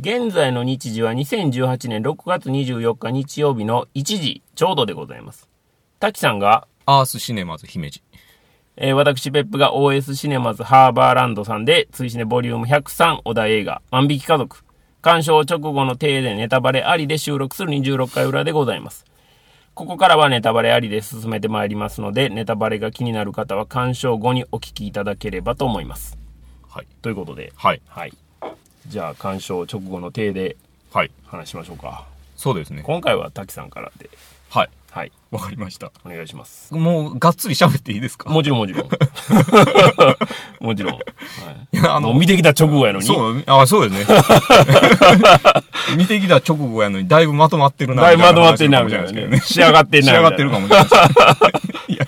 現在の日時は2018年6月24日日曜日の1時ちょうどでございます。滝さんが、アースシネマズ姫路。えー私、別府が OS シネマズハーバーランドさんで、追試ねボリューム103小田映画、万引き家族。鑑賞直後の体でネタバレありで収録する26回裏でございます。ここからはネタバレありで進めてまいりますので、ネタバレが気になる方は鑑賞後にお聞きいただければと思います。はい。ということで、はい。はい。じゃあ、鑑賞直後の体ではい。話しましょうか。そうですね。今回は滝さんからで、はい。はい。わかりました。お願いします。もう、がっつり喋っていいですか？もちろんもちろん。もちろん。はいいや、ああの、の、見てきた直後やのに。そう、あ、そうですね。見てきた直後やのに、だいぶまとまってるな。だいぶまとまってんな、みみたいなね。仕上がってんな。仕上がってるかかもしれない。いや、い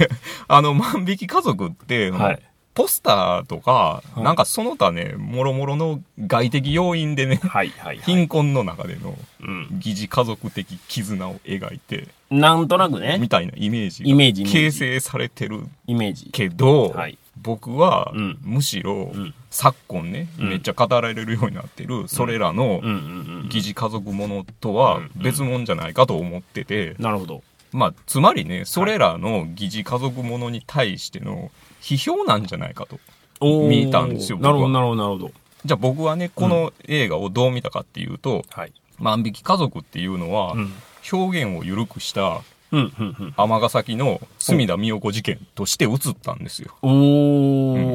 や、あの、万引き家族って、はいポスターとか、はいなんかその他ね、もろもろの外的要因でね、はいはいはい。貧困の中でのうん。疑似家族的絆を描いて、なんとなくねみ、たいなイメージがイメージ形成されてるイメージ。けど、はい僕は、うんむしろ、ん昨今ね、うんめっちゃ語られるようになってる、それらの。疑似家族ものとは別物じゃないかと思ってて、なるほど。まあ、つまりね、それらの疑似家族ものに対しての批評なんじゃないかと。見たんですよなるほど、なるほど、なるほど。じゃあ僕はね、この映画をどう見たかっていうと、はい。万引き家族っていうのは、うん。表現を緩くしたうん、うん、うん。尼崎の隅田美代子事件として映ったんですよ。お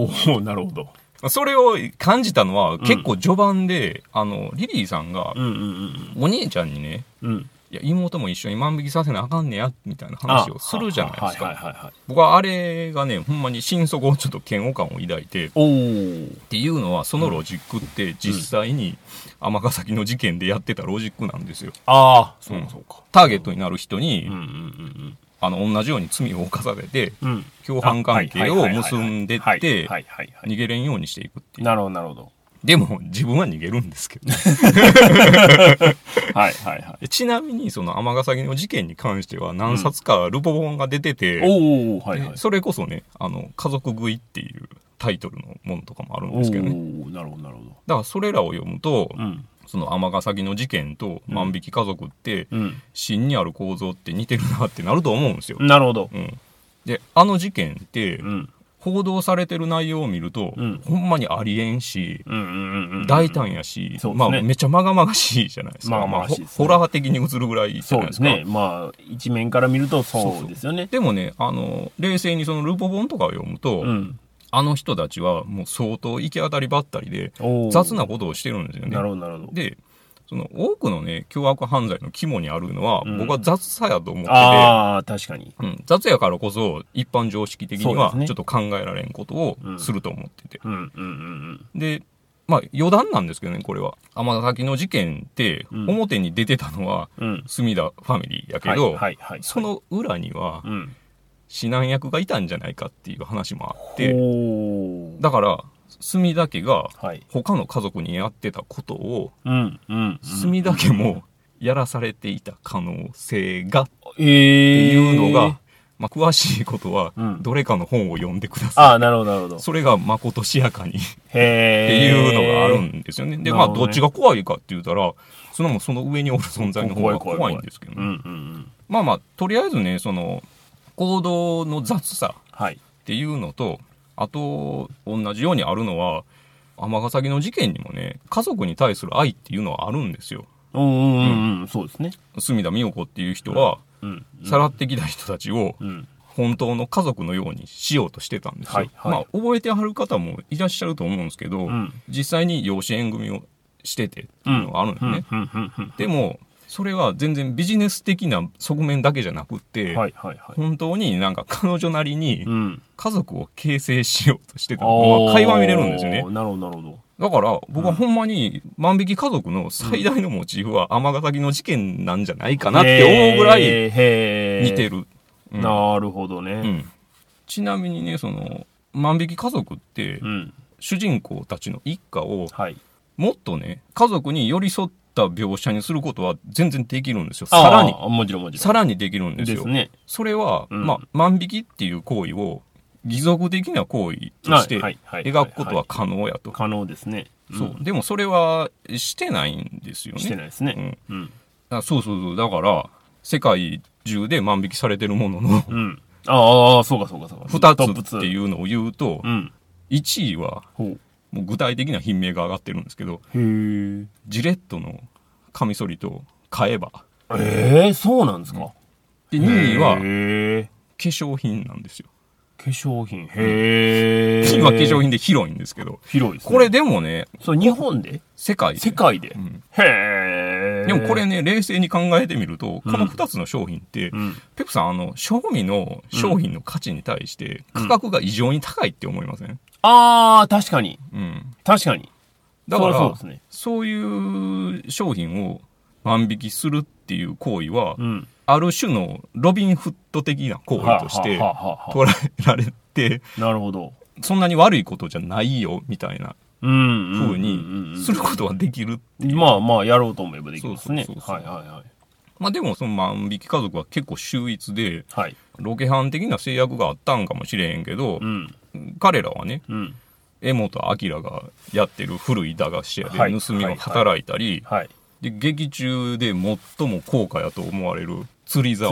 ー、なるほど。それを感じたのは、結構序盤で、あの、リリーさんがう、ん、うん、お兄ちゃんにね、うん。うん。いや、妹も一緒に万引きさせなあかんねや、みたいな話をするじゃないですか。僕はあれがね、ほんまに心底ちょっと嫌悪感を抱いて、っおー。ていうのは、そのロジックって実際に尼崎の事件でやってたロジックなんですよ。ああ、そうかそうか。ターゲットになる人に、あの、同じように罪を犯されて。共犯関係を結んでっはいて。逃げれんようにしていくっていう。なるほど、なるほど。でも、自分は逃げるんですけどね。はいはいはい。ちなみに、その尼崎の事件に関しては何冊かルポ本が出てて、おー、はいはいで。それこそね、あの、家族食いっていうタイトルのものとかもあるんおですけどね。ー、なるほど、なるほど。だからそれらを読むと、うん。その尼崎の事件と万引き家族って、うん。真にある構造って似てるなってなると思うんですよ。なるほど。うん。で、あの事件って、うん。報道されてる内容を見ると、うんほんまにありえんし。大胆やし、ねまあめちゃまがまがしいじゃないですか。まがまがしいですねホホラー的に映るぐらいじゃそうないですか。ですね。まあ、一面から見るとそうですよね。でもね、あの、冷静にそのルポ本とかを読むと、うん。あの人たちはもう相当行き当たりばったりで、雑なことをしてるんですよね。なるほど、なるほど。で、その多くのね、凶悪犯罪の肝にあるのは、うん僕は雑さやと思ってて、ああ、確かに。うん、雑やからこそ一般常識的にはそうですねちょっと考えられんことをすると思ってて。うんうんうんで、まあ余談なんですけどね、これは。尼崎の事件って、うん表に出てたのは、うん。うん。隅田ファミリーやけはいど、はいはい。その裏にはう、ん。指南役がいたんじゃないかっていう話もあって、おー。だから、隅田家がはい。他の家族にやってたことを、うんうん。隅田家もやらされていた可能性がってていうのが、まあ、詳しいことはうん、どれかの本を読んでください。ああ、なるほど、なるほど。それがまことしやかにっ。ていうのがあるんですよね。で、まあ、どっちが怖いかって言ったら、そのもその上におる存在の方が怖いんですけどうんね。うんうん。まあまあ、とりあえずね、その、行動の雑さはい。っていうのと、あと、同じようにあるのは、尼崎の事件にもね、家族に対する愛っていうのはあるんですよ。うんうんうんうん。そうですね。隅田美代子っていう人は、うん。さらってきた人たちをうん。本当の家族のようにしようとしてたんですよ。はいはいまあ、覚えてはる方もいらっしゃると思うんですけど、うん実際に養子縁組をしててっていうのがあるんですね。でも、それは全然ビジネス的な側面だけじゃなくって、はいはいはい。本当になんか彼女なりにうん。家族を形成しようとしてたのが垣間見れるんですよね。なるほど、なるほど。だから、僕はほんまに万引き家族の最大のモチーフは尼崎の事件なんじゃないかなって思うぐらい似て。る。うんなるほどね。うん。ちなみにね、その、万引き家族って、うん。主人公たちの一家を、はい。もっとね、家族に寄り添った描写にすることは全然できるんですよ。さらに。もちろんもちろん。さらにできるんですよ。ですね。それは、うんまあ、万引きっていう行為を、義足的な行為として描くことは可能やと。可能ですね。そう。でもそれはしてないんですよね。してないですね。うん。あそうそうそう。だから、世界中で万引きされてるもののうん。ああ、そうかそうかそうか。。2つっていううのを言うとう、ん。1位は。もう具体的な品名が上がってるんですけど。ジレットのカミソリと買えば。ええそうなんですか？で、2位は化。粧品なんですよ。化粧品。へえ。今化粧品で広いんですけど、広いですね。これ、でもね、そう、日本で？世界で世界で？うんへえ。でもこれね、冷静に考えてみると、この2つの商品って、うん。ペプさん、あの、賞味の商品の価値に対して、価格が異常に高いって思いません？ああ、確かに。うん。確かに。だから、そうですね。そういう商品を万引きするっていう行為は、うん。ある種のロビンフット的な行為として捉えられて、あなるほど。そんなに悪いことじゃないよ、みたいなうん。風うんにすることはできる。まあまあ、やろうと思えばできますね。はいはいはい。まあでもその万引き家族は結構秀逸で、はい。ロケハン的な制約があったんかもしれへんけどう、ん。彼らはね、うん。江本明がやってる古い駄菓子屋ではい盗みを働いたり、はい。で劇中で最も高価やと思われる釣り竿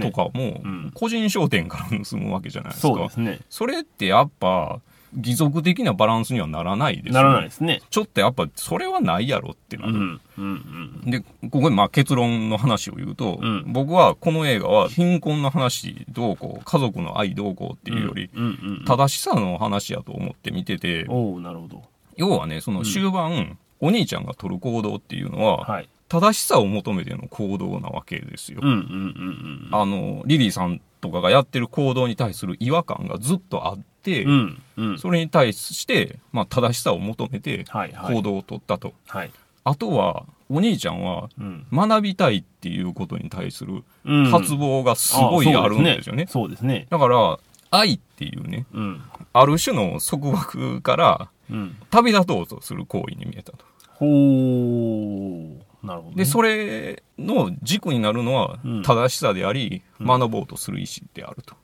とかもうん個人商店から盗むわけじゃないですか。そね。それってやっぱ義足的なバランスにはならないですよならないですね。ちょっとやっぱそれはないやろってなる。うん。うん。うん。で、ここでまあ結論の話を言うと、うん僕はこの映画は貧困の話どうこう、家族の愛どうこうっていうより、うんうん。正しさの話やと思って見てて、おおなるほど。要はね、その終盤、お兄ちゃんが取る行動っていうのは、はい。正しさを求めての行動なわけですよ。うんうんうんあの、リリーさんとかがやってる行動に対する違和感がずっとあって、うん。うん。うん。それに対して、まあ、正しさを求めてはいはい。行動を取ったと。はい。あとは、お兄ちゃんはうん。学びたいっていうことに対するうん発望がすごいあるんですよね。そうですね。だから、愛っていうね、うん。ある種の束縛からうん。旅立とうとする行為に見えたと。ほう。なるほどね。で、それの軸になるのはうん正しさであり、学ぼうとする意思であると。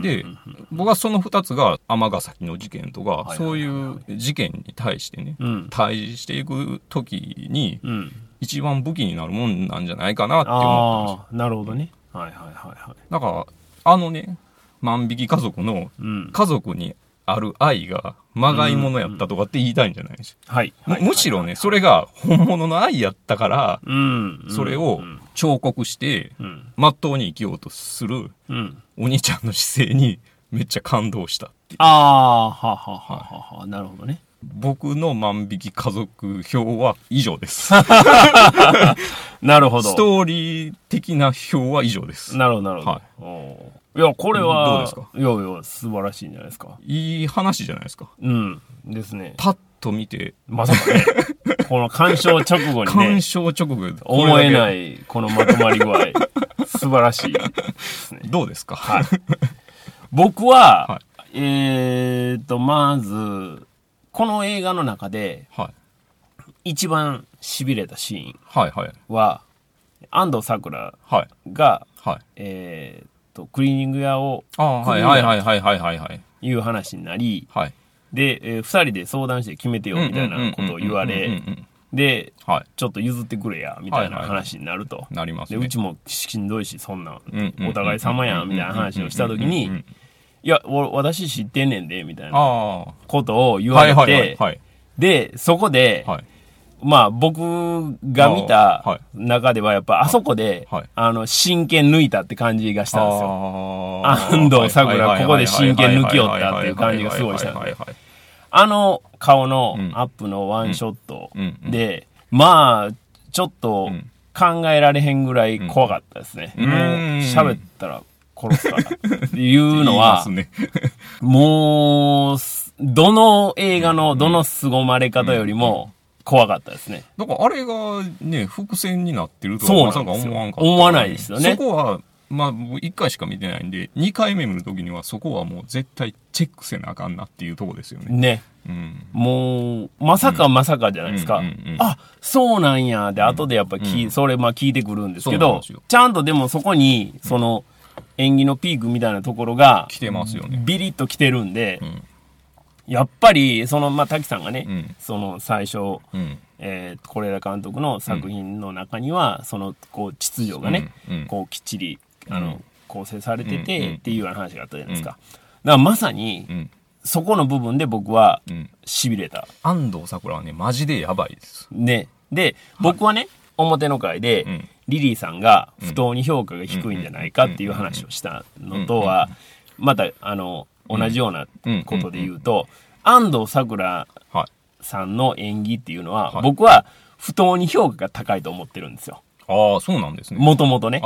で、僕はその二つが尼崎の事件とか、そういう事件に対してね、うん。対峙していくときに、うん。一番武器になるもんなんじゃないかなって思ったんですなるほどね。はいはいはいはい。だから、あのね、万引き家族のうん。家族にある愛がまがいものやったとかって言いたいんじゃないですはい。むむしろね、それが本物の愛やったから、うん。それをうん。彫刻して、うん。まっとうに生きようとするうん。お兄ちゃんの姿勢にめっちゃ感動したっていう。ああ、ははははは。なるほどね。僕の万引き家族表は以上です。なるほど。ストーリー的な表は以上です。なるほど、なるほど。はいいや、これは、どうですか？いやいや、素晴らしいんじゃないですか？いい話じゃないですか？うん。ですね。パッと見て、まさかね、この鑑賞直後にね鑑、賞直後思えない、このまとまり具合。素晴らしい。どうですか？はい。僕は、はえーと、まず、この映画の中ではい。一番痺れたシーンはいはい。は、安藤サクラはい。が、はい。えーと、クリーニング屋をはいはいはいはいはいはいはい。いう話になり、はい。で、えー二人で相談して決めてよみたいなことを言われ、で、はい。ちょっと譲ってくれや、みたいな話になると。で、なりますね。うちもしんどいし、そんなお互い様やん、みたいな話をしたときうんうんにうん、いや、お私知ってんねんで、みたいな。ことを言われはいはいはいて、はい。で、そこで、はい。まあ僕が見た中ではやっぱあそこではい、あの、真剣抜いたって感じがしたんですよ。安藤サクラここで真剣抜きよったっていう感じがすごいしたんであの顔のうんアップのワンショットで、まあ、ちょっとうん考えられへんぐらい怖かったですね。うんもう喋ったら殺すからっていうのは、ね。もう、どの映画のどの凄まれ方よりも怖かったですね。だからあれがね、伏線になってるとはまさか思わんかった。思わないですよねそこは、まあ、僕一回しか見てないんで、二回目見るときにはそこはもう絶対チェックせなあかんなっていうとこですよね。ね。うん。もう、まさかまさかじゃないですか。うんうんうんうんあ、そうなんや。で、後でやっぱ聞い、うんそれまあ聞いてくるんですけどちゃんとでもそこに、その、演技のピークみたいなところが、来てますよね。ビリッと来てるんで、うんやっぱり、その、まあ、滝さんがね、うんその最初、うん。えー、是枝監督の作品の中には、その、こう、秩序がね、こう、きっちり、あの、うん構成されてて、っていうような話があったじゃないですか。だからまさに、うん。そこの部分で僕は、うん。痺れた。安藤サクラはね、マジでやばいです。ね。で、僕はね、表の会で、うんリリーさんが不当に評価が低いんじゃないかっていう話をしたのとは、また、あの、同じようなことで言うと、安藤サクラはい。さんの演技っていうのは、はい僕は不当に評価が高いと思ってるんですよ。ああ、そうなんですね。もともとね。っ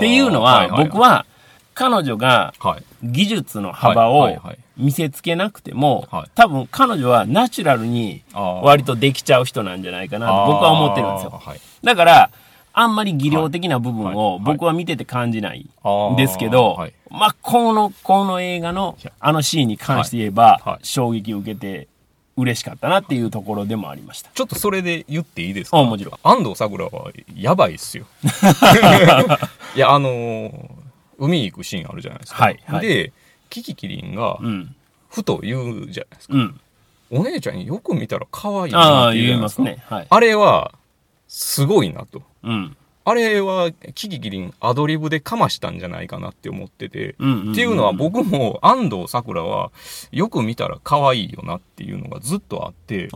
ていうのは、僕はは、彼女が。技術の幅を見せつけなくてもはい、多分彼女はナチュラルに割とできちゃう人なんじゃないかなと僕は思ってるんですよ。だから、あんまり技量的な部分はいをはい僕は見てて感じないんですけどはい、まあ、この、この映画のあのシーンに関して言えば衝撃を受けて嬉しかったなっていうところでもありました。ちょっとそれで言っていいですか？あもちろん。安藤サクラはやばいっすよ。いや、あのー海行くシーンあるじゃないですか。はいはいで、キキキリンがう、ん。ふと言うじゃないですか。うん。お姉ちゃんよく見たら可愛いあなあ、って言うじゃないですか。ね。はい。あれは、すごいなと。うん。あれは、キキキリンアドリブでかましたんじゃないかなって思ってて。うんうんうんっていうのは僕も安藤サクラは、よく見たら可愛いよなっていうのがずっとあって。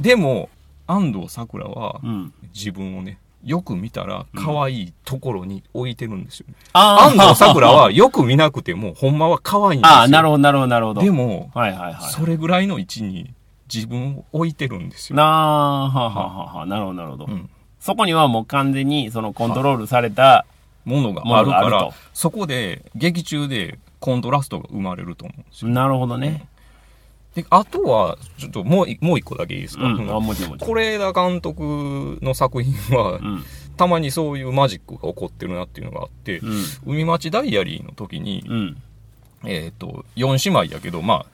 でも、安藤サクラはう、ん。自分をね、よく見たら可愛いところに置いてるんですよ。あ安藤サクラはよく見なくても、ほんまは可愛いんですよ。ああ、なるほど、なるほど、なるほど。でも、はいはいはい。それぐらいの位置に自分を置いてるんですよ。なあ、はあ、はあはあはあ、なるほど、なるほど。うんそこにはもう完全にそのコントロールされた、ものがもあるからそこで劇中でコントラストが生まれると思うんですよ。なるほどね。で、あとは、ちょっともうい、もう一個だけいいですか、うん、あ、もちろんもちろん。是枝監督の作品は、うん。たまにそういうマジックが起こってるなっていうのがあって、うん。海町ダイアリーの時に、うん。えっ、と、4姉妹やけど、まあ、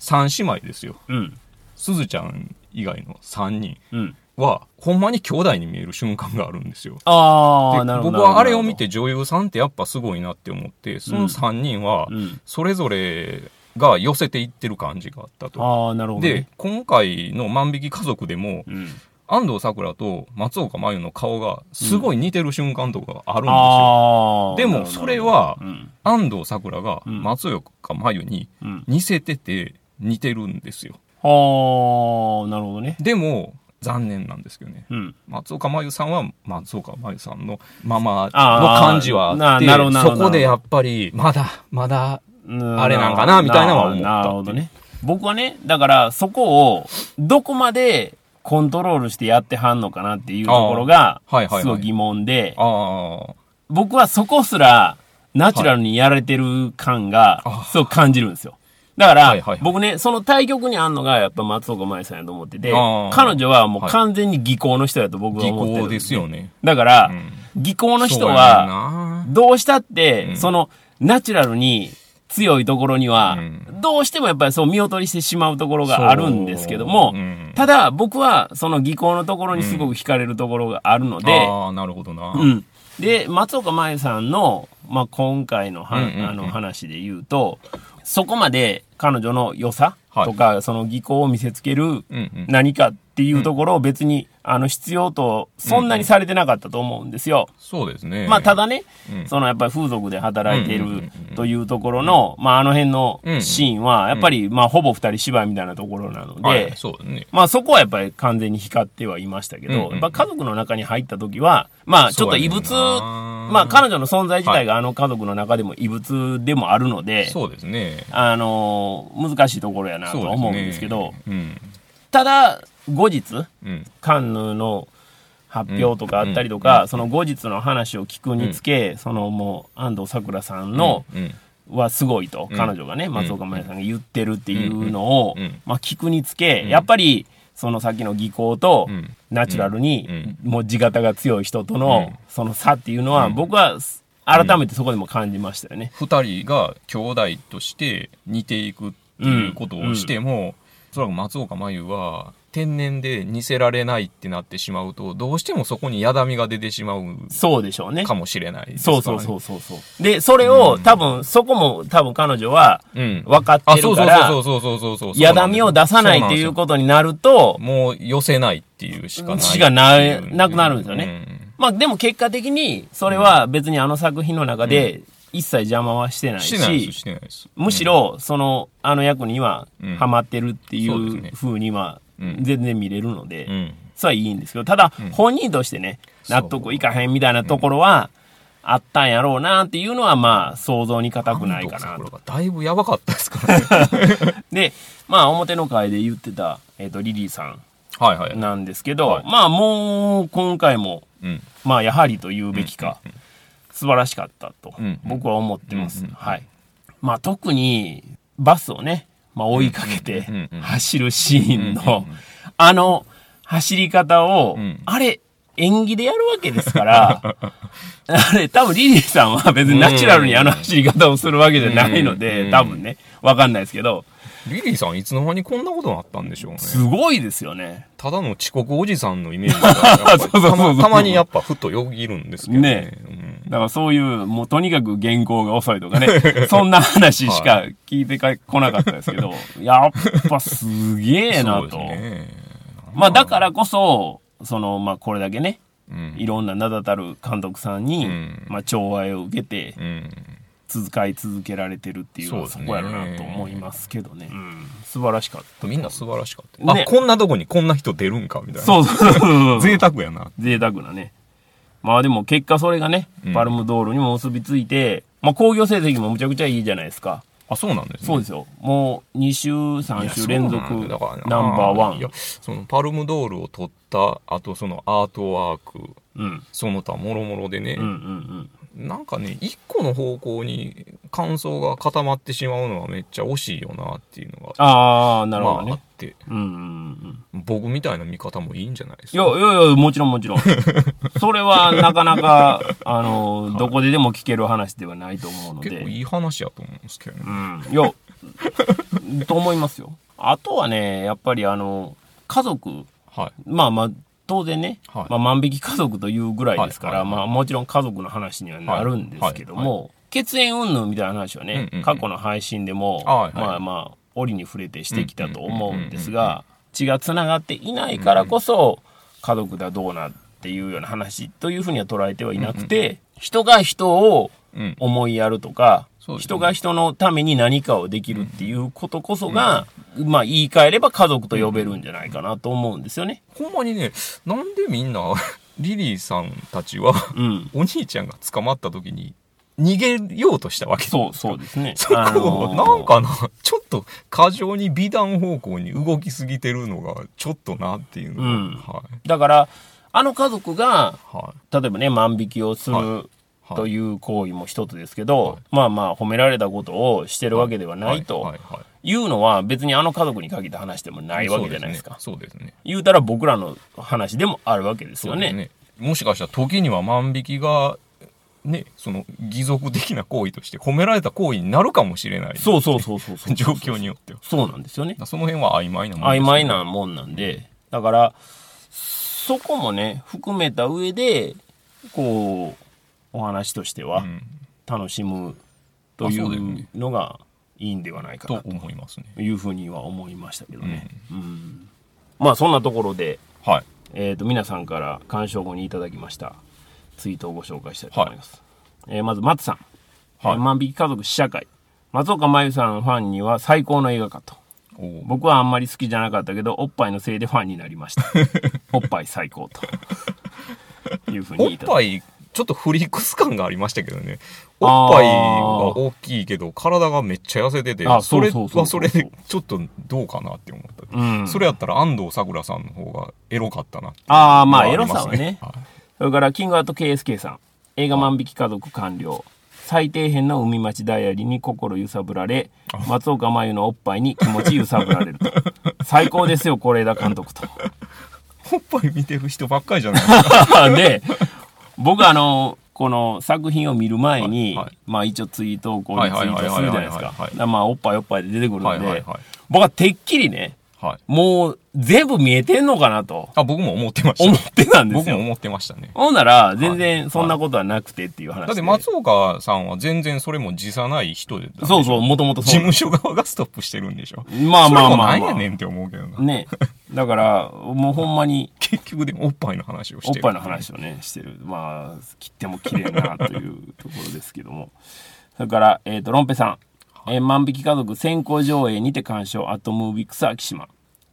3姉妹ですよ。うん。すずちゃん以外の3人うん。は、ほんまに兄弟に見える瞬間があるんですよ。でああ、なるほど。僕はあれを見て女優さんってやっぱすごいなって思って、その3人はう、ん。それぞれが寄せていってる感じがあったと。ああ、なるほど、でね。、今回の万引き家族でも、うん。安藤サクラと松岡真優の顔がすごい似てる瞬間とかがあるんですよ。ああ。でもそれはうん。安藤サクラがうん松岡真優にうん。似せてて似てるんですよ。ああ、なるほどね。でも、残念なんですけどね。うん。松岡真優さんは松岡真優さんのままの感じはあって、そこでやっぱり、まだ、まだ、うん。あれなんかなみたいなのは思ったなるほどね。僕はね、だからそこをどこまでコントロールしてやってはんのかなっていうところがすごい疑問で、僕はそこすらナチュラルにやられてる感があすごく感じるんですよ。だから、はいはいはい。僕ね、その対局にあんのがやっぱ松岡茉優さんやと思ってて彼女はもうはい。完全に技巧の人やと僕は技思ってるん巧ですよね。だから、うん。技巧の人は、どうしたって、うん。その、ナチュラルに強いところには、うん。どうしてもやっぱりそう見劣りしてしまうところがあるんですけども、う。ん。ただ僕はその技巧のところにすごく惹かれるところがあるので、ああ、なるほどな。うん。で、松岡茉優さんの、まあ、今回のは、うんうんうん。あの話で言うと、そこまで彼女の良さはいとか、その技巧を見せつける。何かっていうところを別に、あの、必要と、そんなにされてなかったと思うんですよ。そうですね。まあ、ただね、うんそのやっぱり風俗で働いているというところの、まあ、あの辺のうんシーンは、やっぱり、まあ、ほぼ二人芝居みたいなところなので、はい、そうだね。まあそこはやっぱり完全に光ってはいましたけど、やっぱ家族の中に入った時は、まあちょっと異物、まあ彼女の存在自体があの家族の中でも異物でもあるので、そうですね。あのー難しいところやなとは思うんですけど、うん。ただ後日、うん。カンヌの発表とかあったりとか、その後日の話を聞くにつけ、そのもう安藤サクラさんの、うん、はすごいと、うん。彼女がね、松岡茉優さんが言ってるっていうのを、うんうんまあ聞くにつけ、ん。やっぱり、そのさっきの技巧とうん。ナチュラルに、うん。もう地形が強い人との、うん。その差っていうのは、うん。僕は改めてそこでも感じましたよね。二人が兄弟として似ていくっていうことをしても、おそらく松岡真優は天然で似せられないってなってしまうと、どうしてもそこにやだみが出てしまうそうでしょうね。かもしれないねそうそうそうそう。で、それを、多分、そこも多分彼女はうん。分かってあ、そうそうるから、そうそうそうそうそう。やだみを出さないっていうことになると、もう寄せないっていうしかない。しかないなくなるんですよねうんまあでも結果的に、それは別にあの作品の中で一切邪魔はしてないしてないです、し、ないです。むしろ、その、あの役にはうんハマってるっていうそうにはうん全然見れるので、うん、うん。それはいいんですけど、ただ、本人としてね、納得いかへんみたいなところは、あったんやろうなっていうのは、まあ、想像に難くないかなだいぶやばかったですからね。で、まあ、表の会で言ってた、えっ、と、リリーさんはいはい。なんですけど、はいまあ、もう、今回も、うん。まあ、やはりと言うべきか、素晴らしかったとうん、僕は思ってます。うんうんはい。まあ、特に、バスをね、まあ、追いかけて走るシーンの、あの、走り方を、うん。あれ、演技でやるわけですから、あれ、多分リリーさんは別にナチュラルにあの走り方をするわけじゃないのうで、ん多分ね、わかんないですけど、リリーさんいつの間にこんなことになったんでしょうね。すごいですよね。ただの遅刻おじさんのイメージがたまたまにやっぱふとよぎるんですけどね。ねだからそういう、もうとにかく原稿が遅いとかね、そんな話しか聞いてか来なかったですけど、やっぱすげえうん、なと。まあだからこそ、その、まあこれだけね、うん。いろんな名だたる監督さんに、うんまあ寵愛を受けて、うん。続かい続けられてるっていうのはそこやろなと思いますけどね。うん素晴らしかった。みんな素晴らしかった。ねあ、こんなとこにこんな人出るんかみたいな。そうそうそうそう。贅沢やな。贅沢なね。まあでも結果それがね、うんパルムドールにも結びついて、まあ興行成績もむちゃくちゃいいじゃないですか。あ、そうなんですね。そうですよ。もう2週、3週連続ナンバーワンいや。、そのパルムドールを取った、あとそのアートワーク、うん。その他もろもろでね、うんうんうん。なんかね、一個の方向に感想が固まってしまうのはめっちゃ惜しいよなっていうのが、ああ、なるほどねまああっ。て、うんうんうん。僕みたいな見方もいいんじゃないですいや、か。いやいや、もちろんもちろん。それはなかなか、あの、どこででも聞ける話ではないと思うので。結構いい話やと思うんですけどね。うん。いや、と思いますよ。あとはね、やっぱりあの、家族、はい。まあまあ、当然ね、はい。まあ万引き家族というぐらいですから、はい。はい。はいまあもちろん家族の話にはなるんですけども、はい。血縁云々みたいな話はね、うんうんうん過去の配信でも、はいはい。まあまあ、折に触れてしてきたと思うんですうんうんうんが、血が繋がっていないからこそ、家族だどうなっていうような話というふうには捉えてはいなくて、人が人をうん。思いやるとか、ね人が人のために何かをできるっていうことこそが、まあ言い換えれば家族と呼べるんじゃないかなと思うんですよね。ほんまにね、なんでみんな、リリーさんたちは、うん。お兄ちゃんが捕まった時に逃げようとしたわけそう、そうですね。そこ、あのーなんかな、ちょっと過剰に美談方向に動きすぎてるのが、ちょっとなっていうのが、うんはい。だから、あの家族が、は例えばね、万引きをすはいるい。という行為も一つですけど、はいまあまあ褒められたことをしてるわけではないとはいうのは別にあの家族に限った話でもないわけじゃないですか。そうですね。言うたら僕らの話でもあるわけですよね。ね。もしかしたら時には万引きが、ね、その義足的な行為として褒められた行為になるかもしれない。そうそうそうそうそう。状況によっては。そうなんですよね。その辺は曖昧なもんね曖昧なもんなんで、だから、そこもね、含めた上で、こう、お話としてはうん楽しむというのがいいんではないかとなと思いますね。いうふうには思いましたけどね。うんまあそんなところで、はい。えっ、と、皆さんから鑑賞後にいただきましたツイートをご紹介したいと思います。えーまず、松さん。はいえー万引き家族試写会。松岡真優さんファンには最高の映画かと。おー僕はあんまり好きじゃなかったけど、おっぱいのせいでファンになりました。おっぱい最高と。いうふうおっにいただぱい、ちょっとフリックス感がありましたけどね。おっぱいは大きいけど、体がめっちゃ痩せててあ、それはそれでちょっとどうかなって思った。うん。それやったら安藤サクラさんの方がエロかったなっていうああ、まあ、のエロさはね。はいそれから、キングアート KSK さん。映画万引き家族完了。最底辺の海町ダイアリーに心揺さぶられ、松岡真優のおっぱいに気持ち揺さぶられると。最高ですよ、是枝監督と。おっぱい見てる人ばっかりじゃないですか。で、僕あの、この作品を見る前に、はいはい。まあ一応ツイートをこうリツイートするじゃないですか。まあおっぱいおっぱいで出てくるんで、僕はてっきりね、はい。もう全部見えてんのかなとあ、僕も思ってました。思ってたんですよ。僕も思ってましたね。ほんなら、全然そんなことはなくてっていう話で。だって松岡さんは全然それも辞さない人で。そうそう、もともと事。務所側がストップしてるんでしょ？まあまあまあ、まあ。それもなんやねんって思うけどな。ね。だから、もうほんまに、結局でもおっぱいの話をしてる。おっぱいの話をね、してる。まあ、切っても綺麗なというところですけども。それから、えっ、と、ロンペさん。えー万引き家族先行上映にて鑑賞、アットムービックス秋島。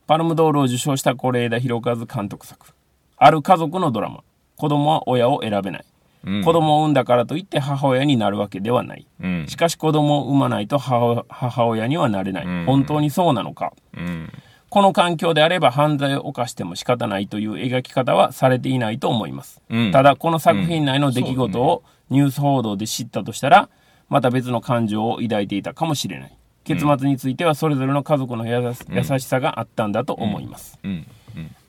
パルムドールを受賞した是枝裕和監督作。ある家族のドラマ。子供は親を選べない。うん子供を産んだからといって母親になるわけではない。うんしかし子供を産まないと母母親にはなれない。ん本当にそうなのか。うん。この環境であれば犯罪を犯しても仕方ないという描き方はされていないと思います。うんただ、この作品内の出来うん事をニュース報道で知ったとしたら、また別の感情を抱いていたかもしれない。結末についてはそれぞれの家族の優しさがあったんだと思います。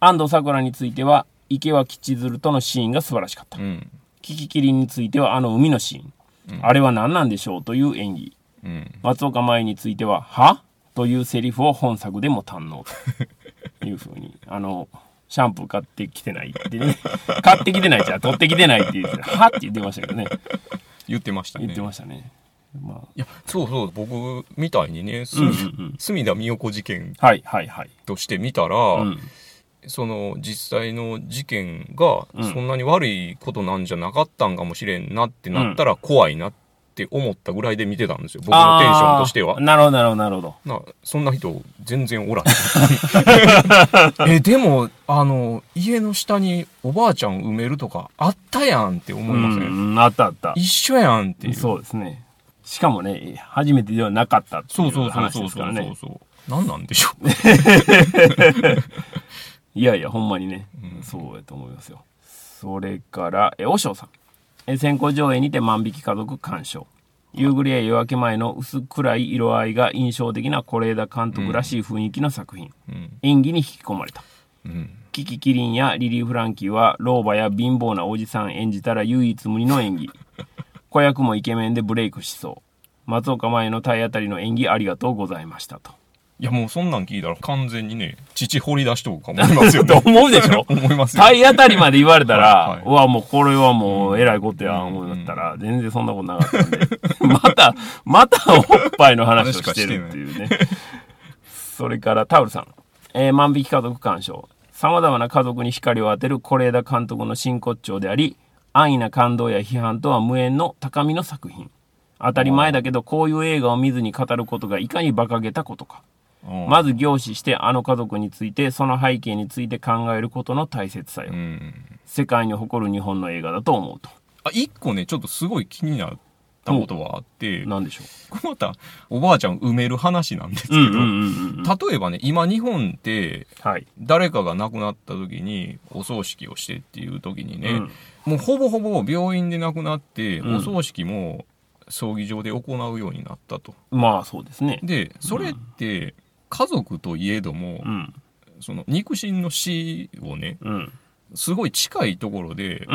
安藤サクラについては、池脇千鶴とのシーンが素晴らしかった。うん。キキキリンについてはあの海のシーン。あれは何なんでしょうという演技。うん。松岡茉優については、は？というセリフを本作でも堪能と いうふうに、あの、シャンプー買ってきてないってね、買ってきてないじゃん、取ってきてないって言って、は？って言ってましたけどね、言ってましたね。言ってましたね。まいや、そうそう、僕みたいにね、うんうんうん隅田美代子事件あ、はいはいはい。として見たら、うん。その実際の事件がうんそんなに悪いことなんじゃなかったんかもしれんなってなったら怖いなって思ったぐらいで見てたんですよ。僕のテンションとしては。なるほどなるほどなるほど。なそんな人全然おらん。え、でも、あの、家の下におばあちゃん埋めるとかあったやんって思いません、うん、あったあった。一緒やんっていう。そうですね。しかもね、初めてではなかったっていそうそうそう話そうそうですからね。そうそう。何なんでしょう？いやいや、ほんまにね、そうやと思いますよ。それから、え、おしょうさん。え、先行上映にて万引き家族鑑賞。夕暮れや夜明け前の薄暗い色合いが印象的な是枝監督らしい雰囲気の作品。うん。演技に引き込まれた。うん。キキキリンやリリー・フランキーは老婆や貧乏なおじさん演じたら唯一無二の演技。子役もイケメンでブレイクしそう。松岡茉優の体当たりの演技ありがとうございましたと。いやもうそんなん聞いたら完全にね、父掘り出しとくか思いますよ。思うでしょ？思いますよ。体当たりまで言われたら、はいはいうわ、もうこれはもう、えらいことや、思ったら、全然そんなことなかったんで、また、またおっぱいの話をしてるっていうね。それから、タオルさん。えー万引き家族鑑賞。様々な家族に光を当てる是枝監督の真骨頂であり、安易な感動や批判とは無縁の高みの作品。当たり前だけど、こういう映画を見ずに語ることがいかに馬鹿げたことか。うんまず凝視してあの家族について、その背景について考えることの大切さよ。うん。世界に誇る日本の映画だと思うと。あ、一個ね、ちょっとすごい気になったことはあって、なんでしょこれまたおばあちゃん埋める話なんですけう。ど、ん。例えばね、今日本って、はい。誰かが亡くなった時にお葬式をしてっていう時にね、うんもうほぼほぼ病院で亡くなって、うんお葬式も葬儀場で行うようになったと。まあそうですね。で、それって家族といえども、うん。その肉親の死をね、うん。すごい近いところで。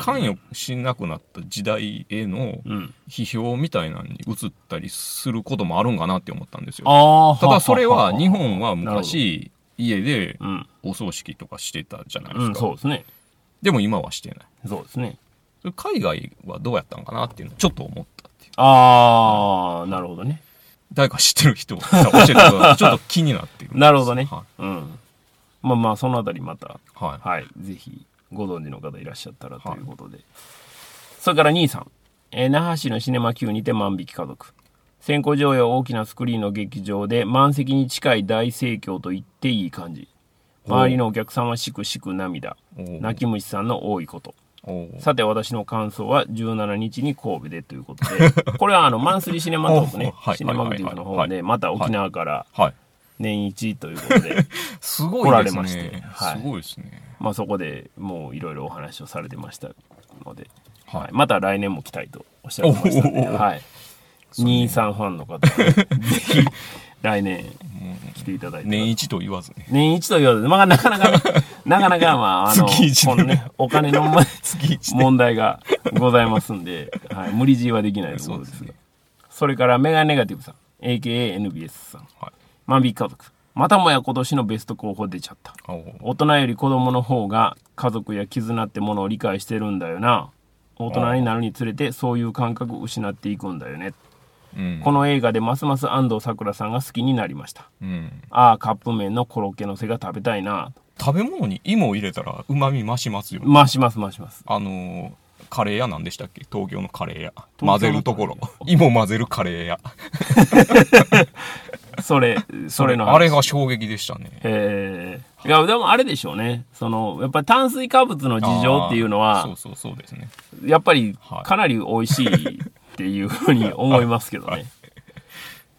関与しなくなった時代へのうん。批評みたいなのに移ったりすることもあるんかなって思ったんですよ。ただそれは日本本は昔家でうん。お葬式とかしてたじゃないですか。うん、そうですね。でも今はしてない。そうですね。海外はどうやったんかなっていうのをちょっと思ったっていう。ああ、なるほどね。誰か知ってる人が教えてください。ちょっと気になってる。なるほどねは。うん。まあまあ、そのあたりまた、い。はい。はい。ぜひ、ご存知の方いらっしゃったらということで。それから兄さん。えー那覇市のシネマ Q にて万引き家族。先行上映は大きなスクリーンの劇場で満席に近い大盛況と言っていい感じ。周りのお客さんはしくしく涙。泣き虫さんの多いこと。さて私の感想は17日に神戸でということで、これはあのマンスリーシネマトークね。シネマグティブの方はい。で、また沖縄からはい。年一ということで、すごい。来られまして。はい。すごいですね。まあそこでもういろいろお話をされてましたので、はい。はい。また来年も来たいとおっしゃってましたので、はい。23ファンの方ぜひ来年来ていただいて。年一と言わずね。年一と言わず、まあなかなかね、なかなかまあ、あの、月一でこのね、お金のま 月一で問題がございますんで、はい、無理強いはできないところですが。そそれからメガネガティブさん、AKA NBS さん、はい。万引き家族。またもや今年のベスト候補出ちゃった。大人より子供の方が家族や絆ってものを理解してるんだよな。大人になるにつれてそういう感覚を失っていくんだよね。うん。この映画でますます安藤サクラさんが好きになりました。うん。ああ、カップ麺のコロッケのせが食べたいな。食べ物に芋を入れたら旨味増しますよ。増します増します。あのーカレー屋なんでしたっけ？東京のカレー屋。混ぜるところ。芋混ぜるカレー屋。それ、それの話あれが衝撃でしたね。えー、いや、でもあれでしょうね。その、やっぱり炭水化物の事情っていうのはそ、うそうそうですね。やっぱりはいかなり美味しいっていうふうに思いますけどね。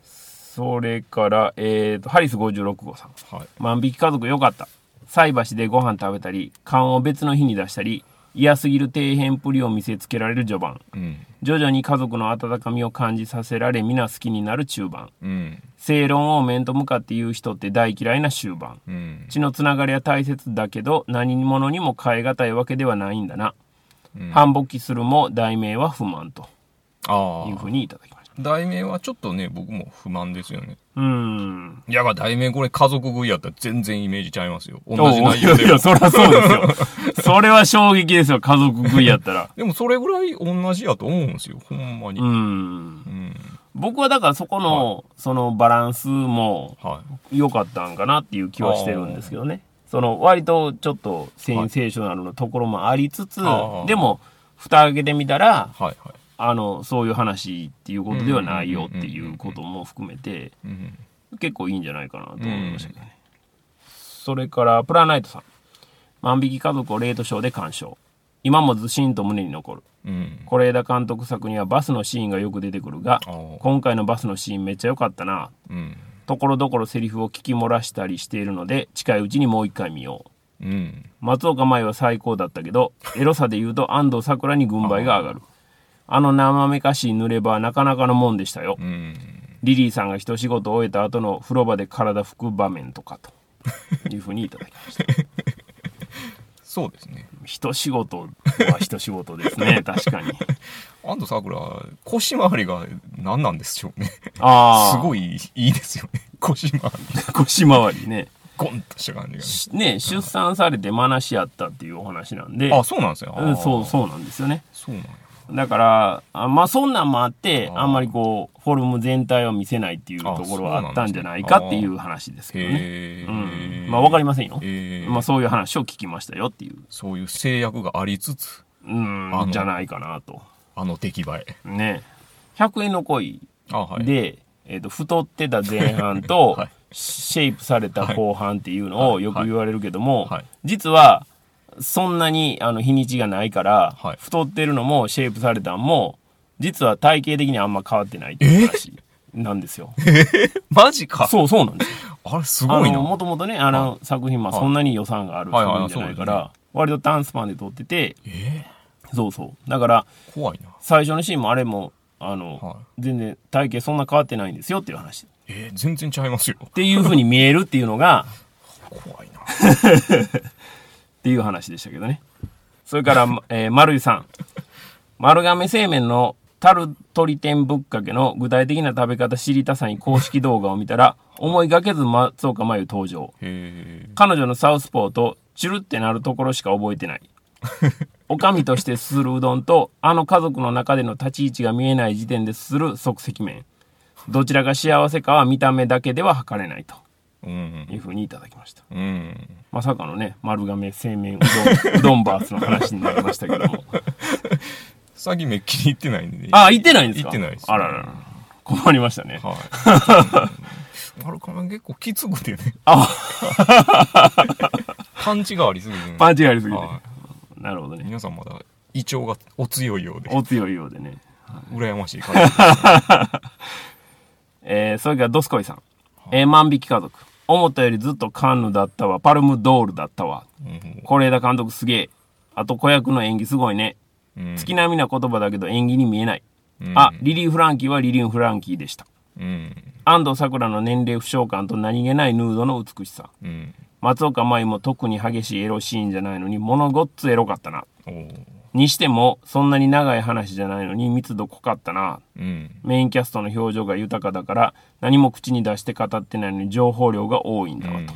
それから、えっ、と、ハリス56号さん。はい。万引き家族よかった。菜箸でご飯食べたり、缶を別の日に出したり、嫌すぎる底辺プリを見せつけられる序盤。うん。徐々に家族の温かみを感じさせられ、皆好きになる中盤。うん。正論を面と向かって言う人って大嫌いな終盤。うん。血のつながりは大切だけど何者にも変え難いわけではないんだな、うん反勃起するも題名は不満とああいうふ。うにいただきました題名はちょっとね、僕も不満ですよね。うーんいやが題名これ家族食いやったら全然イメージちゃいますよ。同じお内容でも。いやいやそりゃそうですよ それは衝撃ですよ家族食いやったらでもそれぐらい同じやと思うんですよ。ほんまに。ううん。ん僕はだからそこの、そのバランスもはい。良かったんかなっていう気はしてるんですけどねその割とちょっとセンセーショナルなところもありつつ、でも蓋開けてみたらはいはい。あのそういう話っていうことではないよっていうことも含めてうん。結構いいんじゃないかなと思いましたけどね、それからプラナイトさん。万引き家族をレートショーで鑑賞。今もずしんと胸に残る。うん。是枝監督作にはバスのシーンがよく出てくるが今回のバスのシーンめっちゃ良かったな。うん。ところどころセリフを聞き漏らしたりしているので近いうちにもう一回見よう。うん。松岡茉優は最高だったけどエロさで言うと安藤サクラに軍配が上がるあの生めかしい濡れ場はなかなかのもんでしたようん。リリーさんが一仕事終えた後の風呂場で体拭く場面とかと いうふうにいただきましたそうですね。一仕事は一仕事ですね 確かに安藤サクラ、腰回りが何なんでしょうね。ああすごいいいですよね。腰回り。腰回りねゴンとした感じがね。しね出産されてまなしやったっていうお話なんであ、そうなんですよ。うんそうう。そうなんですよねそうなんや。だからあまあそんなんもあってあんまりこうフォルム全体を見せないっていうところはあったんじゃないかっていう話ですけどね。へうん。え。まあわかりませんよ。まあそういう話を聞きましたよっていう。そういう制約がありつつ、うんじゃないかなと。あの出来栄え。ね。100円の恋あ、はい。で、えー、と太ってた前半と、はい。シェイプされた後半っていうのをよく言われるけども、はい。実はそんなにあの日にちがないから、はい太ってるのもシェイプされたのも実は体型的にあんま変わってないっていう話なんですよ。マジか？そうそうなんですよ。あれすごいな。もともとねあの作品まあそんなに予算がある作品じゃないかはいら割と短スパンで撮っててえ？そうそうだからー怖いな。最初のシーンもあれもあの、はい全然体型そんな変わってないんですよっていう話。えー全然ちゃいますよ。っていう風に見えるっていうのが、怖いな。っていう話でしたけどね。それから、えー、丸井さん。丸亀製麺のタルトリ天ぶっかけの具体的な食べ方知りたさに公式動画を見たら、思いがけず松岡真優登場。彼女のサウスポーと、チュルってなるところしか覚えてない。おかみとしてすするうどんと、あの家族の中での立ち位置が見えない時点ですする即席麺。どちらが幸せかは見た目だけでは測れないとうん。いうふうにいただきました。うん。まさかのね、丸亀製麺うどん、うどんバースの話になりましたけども。最近めっきり行ってないんで。あ、行ってないんですか？行ってないですあららら。困りましたね。はい。あれかな結構きつくてね。あ、パンチがありすぎてね。パンチがありすぎては。なるほどね。皆さんまだ胃腸がお強いようで、お強いようでね。羨ましい感じです。えー、それからドスコイさん。えー、万引き家族。思ったよりずっとカンヌだったわ。パルムドールだったわ。うん是枝監督すげえ。あと子役の演技すごいね。うん月並みな言葉だけど演技に見えない。うんあ、リリー・フランキーはリリー・フランキーでした。うん。安藤サクラの年齢不詳感と何気ないヌードの美しさ。うん。松岡茉優も特に激しいエロシーンじゃないのに、物ごっつエロかったな。にしても、そんなに長い話じゃないのに密度濃かったな。うん。メインキャストの表情が豊かだから、何も口に出して語ってないのに情報量が多いんだわ、うんと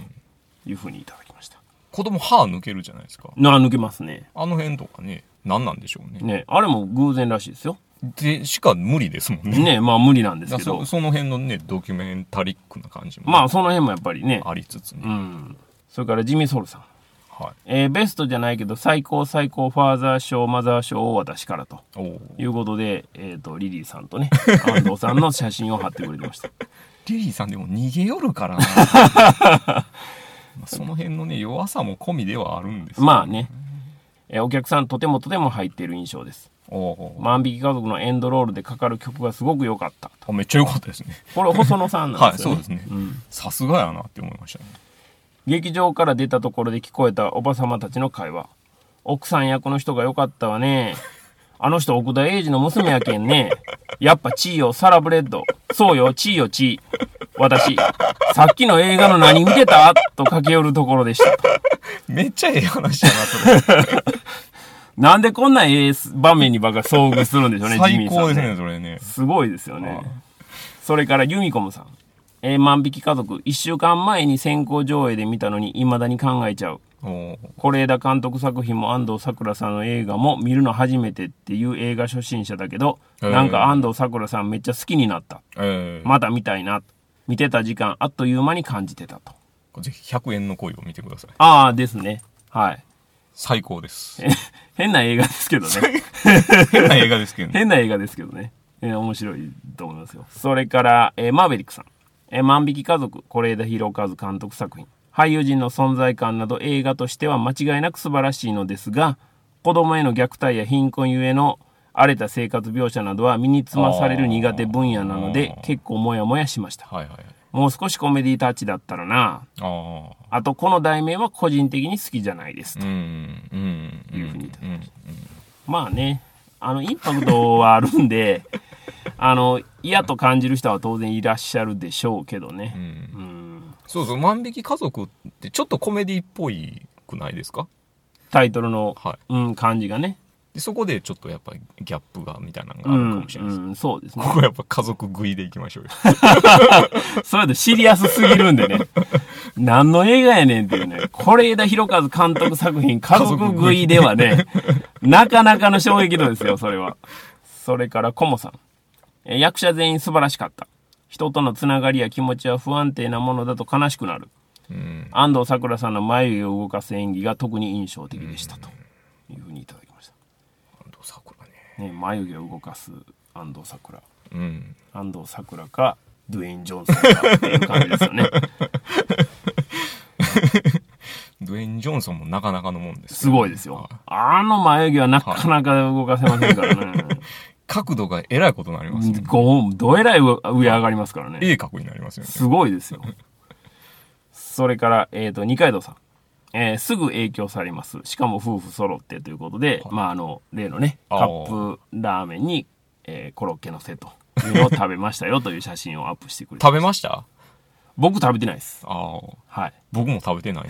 いうふうにいただきました。子供歯抜けるじゃないですか。な、抜けますね。あの辺とかね、何なんでしょうね。ね、あれも偶然らしいですよ。で、しか無理ですもんね。ね、まあ無理なんですけどそ。その辺のね、ドキュメンタリックな感じもまあその辺もやっぱりね。ありつつね。うん。それからジミー・ソルさん。はい。えーベストじゃないけど、最高最高ファーザー賞、マザー賞を私からと。いうことで、えっ、と、リリーさんとね、安藤さんの写真を貼ってくれてました。リリーさんでも逃げよるからな。ま あその辺のね、弱さも込みではあるんですまあね。えーお客さんとてもとても入っている印象です。おお。万引き家族のエンドロールでかかる曲がすごく良かった。あめっちゃ良かったですね。これ、細野さんなんはい、ですよね。そうですねん。さすがやなって思いましたね。劇場から出たところで聞こえたおばさまたちの会話。奥さん役の人が良かったわね。あの人奥田英二の娘やけんね。やっぱチーよ、サラブレッド。そうよ、チーよ、チー。私、さっきの映画の何見てた？と駆け寄るところでした。めっちゃええ話やな、それ。なんでこんなええ場面にばっか遭遇するんでしょうね、ジ最高ですね、それね。すごいですよね。それからユミコムさん。えー万引き家族、一週間前に先行上映で見たのに未だに考えちゃう。是枝監督作品も安藤サクラさんの映画も見るの初めてっていう映画初心者だけど、へーなんか安藤サクラさんめっちゃ好きになった。ええまた見たいな。見てた時間あっという間に感じてたと。ぜひ100円の恋を見てください。ああですね。はい。最高です。変な映画ですけどね。変な映画ですけどね。変な映画ですけどね。えー面白いと思いますよ。それから、えーマーベリックさん。えー万引き家族、是枝裕和監督作品。俳優陣の存在感など映画としては間違いなく素晴らしいのですが、子供への虐待や貧困ゆえの荒れた生活描写などは身につまされる苦手分野なので、結構モヤモヤしました。はいはいはい。もう少しコメディタッチだったらな。あと、この題名は個人的に好きじゃないですう。ん、うん、うん。いうふうにまあね、あの、インパクトはあるんで、あの、嫌と感じる人は当然いらっしゃるでしょうけどね。うん。うん。そうそう、万引き家族ってちょっとコメディっぽいくないですか？タイトルの、はい。うん、感じがね。でそこでちょっとやっぱりギャップがみたいなのがあるかうん、もしれないです。うん、そうですねこ。こはやっぱ家族食いでいきましょうよ。それでシリアスすぎるんでね。何の映画やねんっていうね。是枝裕和監督作品、家族食いではね、なかなかの衝撃度ですよ、それは。それから、コモさん。えー役者全員素晴らしかった。人とのつながりや気持ちは不安定なものだと悲しくなる。うん。安藤サクラさんの眉毛を動かす演技が特に印象的でしたというふうにいただきまし安藤サクラね。た、ね、眉毛を動かす安藤サクラうん。安藤サクラかドゥエイン・ジョンソンかっていう感じですよね ドゥエイン・ジョンソンもなかなかのもんです。すごいですよはいあの眉毛はなかなか動かせませんからね 角度がえらいことになりますね。ゴーンどえらい上上上がりますからね鋭角になりますよね。すごいですよそれから、えっ、と、二階堂さん。えーすぐ影響されます。しかも夫婦揃ってということで、まあ、あの、例のね、カップラーメンに、えーコロッケのせというのを食べましたよという写真をアップしてくれて。食べました？僕食べてないです。ああ。はい。僕も食べてない。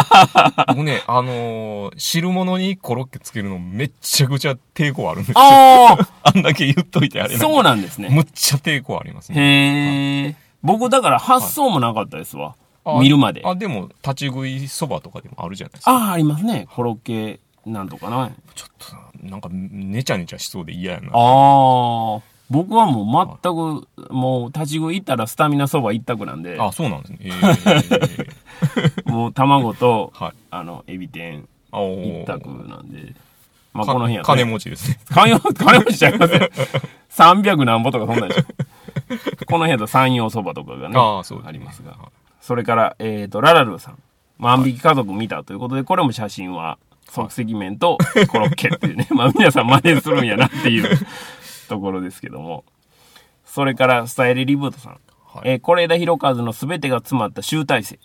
僕ね、あのー汁物にコロッケつけるのめっちゃくちゃ抵抗あるんですよ。あ あんだけ言っといてああれそうなんですね。むっちゃ抵抗ありますね。へえ。僕だから発想もなかったですわ。あ見るまで。ああ、でも、立ち食いそばとかでもあるじゃないですか。あー、ありますね。コロッケなんとかな。ちょっとさ、なんか、ねちゃねちゃしそうで嫌やな。ああ。僕はもう全く、もう立ち食い行ったらスタミナそば一択なんで、あ、そうなんですね。えー、もう卵と、はい。あの、エビ天一択なんで、まあかこの辺や金持ちですね。金持金持ちちゃいますよ。300何ぼとかそんなんでしょ。この辺だと山陽そばとかがね、あねりますが。はいそれから、えっ、と、ララルーさん。万引き家族見たということで、これも写真は即席麺とコロッケっていうね、まあ皆さん真似するんやなっていうところですけども。それから、スタイルリブートさん。はいえー、是枝裕和の全てが詰まった集大成。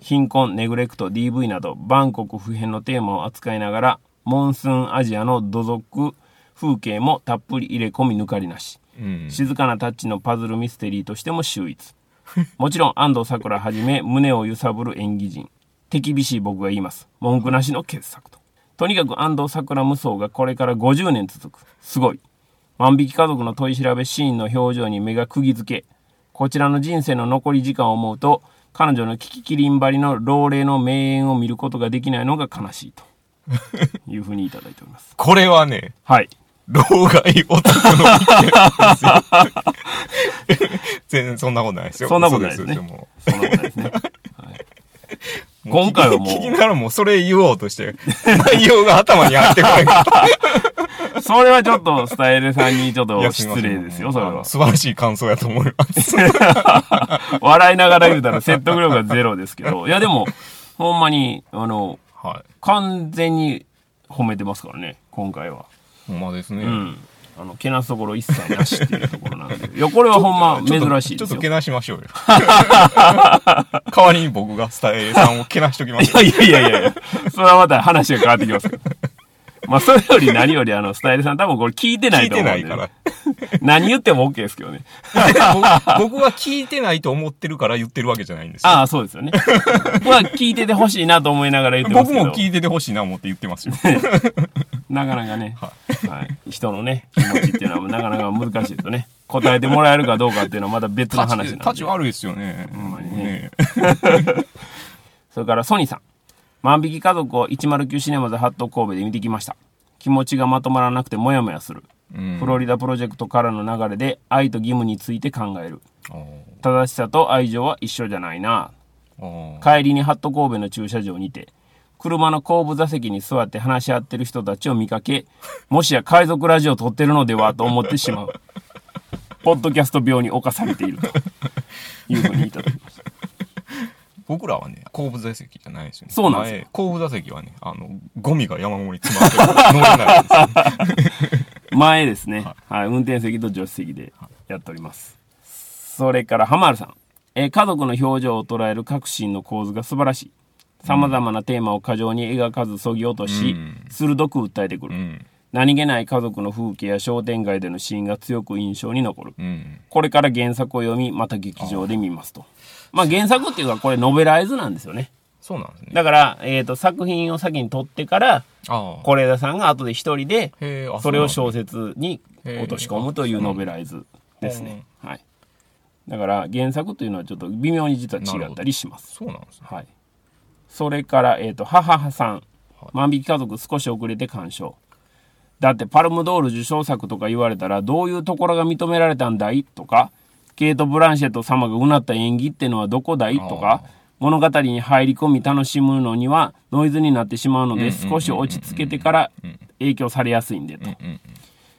貧困、ネグレクト、DV など、バンコク普遍のテーマを扱いながら、モンスーンアジアの土足風景もたっぷり入れ込み抜かりなし。うん。静かなタッチのパズルミステリーとしても秀逸。もちろん安藤サクラはじめ胸を揺さぶる演技陣。手厳しい僕が言います。文句なしの傑作と。とにかく安藤桜無双がこれから50年続く。すごい。万引き家族の取り調べシーンの表情に目が釘付け。こちらの人生の残り時間を思うと、彼女のキキキリン張りの老齢の名演を見ることができないのが悲しいと。いうふうにいただいております。これはね、はい。老害オタクの意見ですよ。全然そんなことないですよ。そんなことないですねそんなことないですね。今回はもう聞き ながらもうそれ言おうとして、内容が頭に入ってこないから。それはちょっとスタイルさんにちょっいと失礼ですよ、それは。素晴らしい感想やと思います。笑いながら言うたら説得力がゼロですけど。いやでも、ほんまに、あの、はい。完全に褒めてますからね、今回は。ほんまですね。うん。あの、けなすところ一切なしっていうところなんで。いや、これはほんま珍しいですよ。ちょっとけなしましょうよ。代わりに僕がスタイルさんをけなしときましょう。いやいやいやいや、それはまた話が変わってきますから。まあ、それより何より、あの、スタイルさん多分これ聞いてな聞いいと思うんで、てないから。何言っても OK ですけどね。僕僕は聞いてないと思ってるから言ってるわけじゃないんですよ。ああ、そうですよね。僕は聞いててほしいなと思いながら言ってますけど。僕も聞いててほしいな思って言ってますよ。なかなかね、はい、人のね、気持ちっていうのはなかなか難しいですよね。答えてもらえるかどうかっていうのはまた別の話なんで。立ち悪いですよね。んまにね それからソニーさん。万引き家族を109シネマズハット神戸で見てきました。気持ちがまとまらなくてモヤモヤする。うんフロリダプロジェクトからの流れで愛と義務について考える。正しさと愛情は一緒じゃないな。帰りにハット神戸の駐車場にて、車の後部座席に座って話し合ってる人たちを見かけ、もしや海賊ラジオを撮ってるのではと思ってしまう。ポッドキャスト病に侵されていると いうふうにいただきました。僕らはね、後部座席じゃないですよね。そうなんですよ前後部座席はね、あの、ゴミが山盛り詰まってる乗れないです。前ですね。はい。運転席と助手席でやっております。それから、浜原さん。えー家族の表情を捉える革新の構図が素晴らしい。様々なテーマを過剰に描かず削ぎ落とし、うん鋭く訴えてくる。うん。何気ない家族の風景や商店街でのシーンが強く印象に残る。うん。これから原作を読み、また劇場で見ますと。まあ原作っていうかこれノベライズなんですよね。そうなんですね。だから、えっ、と、作品を先に撮ってから。是枝さんが後で一人で、それを小説に落とし込むというノベライズですね。はい。だから原作というのはちょっと微妙に実は違ったりします。そうなんですね。はい。それから、えっ、と、母はさん。万引き家族少し遅れて鑑賞。だってパルムドール受賞作とか言われたらどういうところが認められたんだい？とか、ケイト・ブランシェット様がうなった演技ってのはどこだい？とか、物語に入り込み楽しむのにはノイズになってしまうので少し落ち着けてから影響されやすいんでと。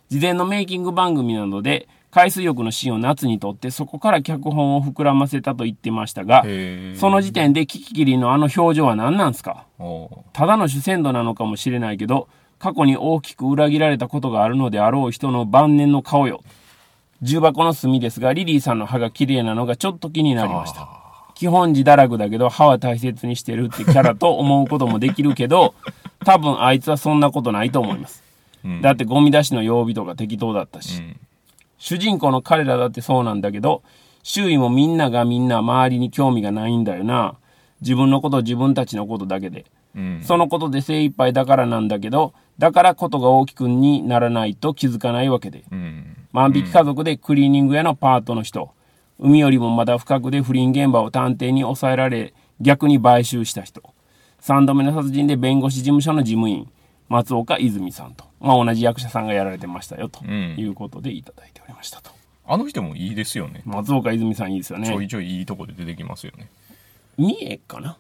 事前のメイキング番組などで海水浴のシーンを夏に撮ってそこから脚本を膨らませたと言ってましたが、その時点でキキキリのあの表情は何なんすか？ただの主戦度なのかもしれないけど、過去に大きく裏切られたことがあるのであろう人の晩年の顔よ。重箱の隅ですが、リリーさんの歯が綺麗なのがちょっと気になりました。基本自堕落だけど歯は大切にしてるってキャラと思うこともできるけど、多分あいつはそんなことないと思います。うんだってゴミ出しの曜日とか適当だったし。うん主人公の彼らだってそうなんだけど、周囲もみんながみんな周りに興味がないんだよな。自分のこと自分たちのことだけで。うん。そのことで精一杯だからなんだけど、だからことが大きくにならないと気づかないわけで。うん。万引き家族でクリーニング屋のパートの人。海よりもまだ深くで不倫現場を探偵に抑えられ、逆に買収した人。三度目の殺人で弁護士事務所の事務員。松岡泉さんと。まあ同じ役者さんがやられてましたよ。とうんいうことでいただいておりましたと。あの人もいいですよね。松岡泉さんいいですよね。ちょいちょいいいとこで出てきますよね。三重かな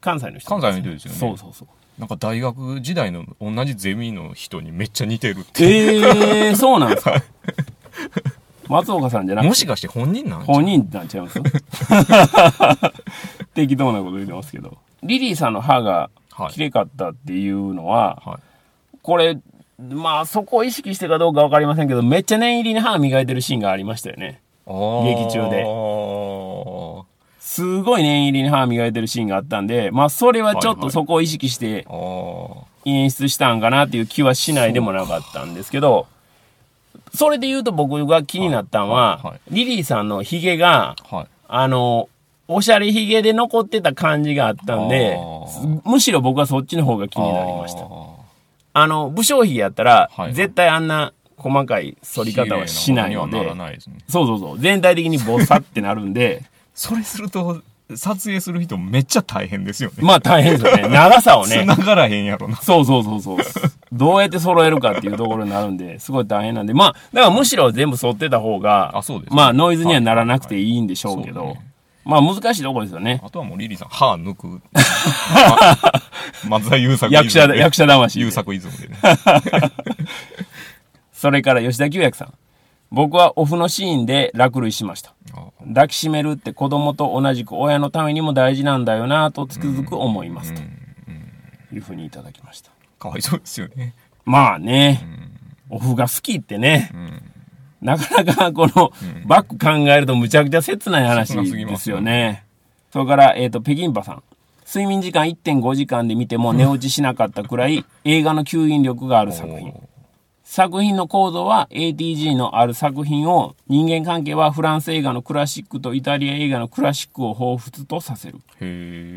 関西の人関西の人ですよねそうそうそう。なんか大学時代の同じゼミの人にめっちゃ似てるって。ええー、そうなんですか？松岡さんじゃなくて？もしかして本人なん本人なんちゃいます？適当なこと言ってますけど。リリーさんの歯がはいきれかったっていうのは、はい。これ、まあそこを意識してかどうかわかりませんけど、めっちゃ念入りに歯磨いてるシーンがありましたよね。劇中であすごい念入りに歯磨いてるシーンがあったんで、まあそれはちょっとそこを意識して演出したんかなっていう気はしないでもなかったんですけど、それで言うと僕が気になったのは、リリーさんのヒゲが、あ。の、おしゃれヒゲで残ってた感じがあったんでむしろ僕はそっちの方が気になりました。ああの、武将髭やったら、はい絶対あんな細かい反り方はしないので。そうそうそう。全体的にボサってなるんで、それすると、撮影する人めっちゃ大変ですよね。まあ大変ですよね。長さをね。繋がらへんやろな。そうそうそうそう。どうやって揃えるかっていうところになるんで、すごい大変なんで。まあ、だからむしろ全部沿ってた方が、あそうですねまあノイズにはならなくていいんでしょうけど、はいはいそうねまあ難しいところですよね。あとはもうリリーさん、歯抜く。ま松田優作役者だ、役者魂で。優作イズムでね。それから吉田久薬さん。僕はオフのシーンで落類しました。あ抱きしめるって子供と同じく親のためにも大事なんだよなとつくづく思いますというふうにいただきました。かわいそうですよね。まあね、オフが好きってね、んなかなかこのバック考えるとむちゃくちゃ切ない話でますすよよね。それから、えっ、と、北京パさん。睡眠時間1.5時間で見ても寝落ちしなかったくらい映画の吸引力がある作品。作品の構造は ATG のある作品を人間関係はフランス映画のクラシックとイタリア映画のクラシックを彷彿とさせる。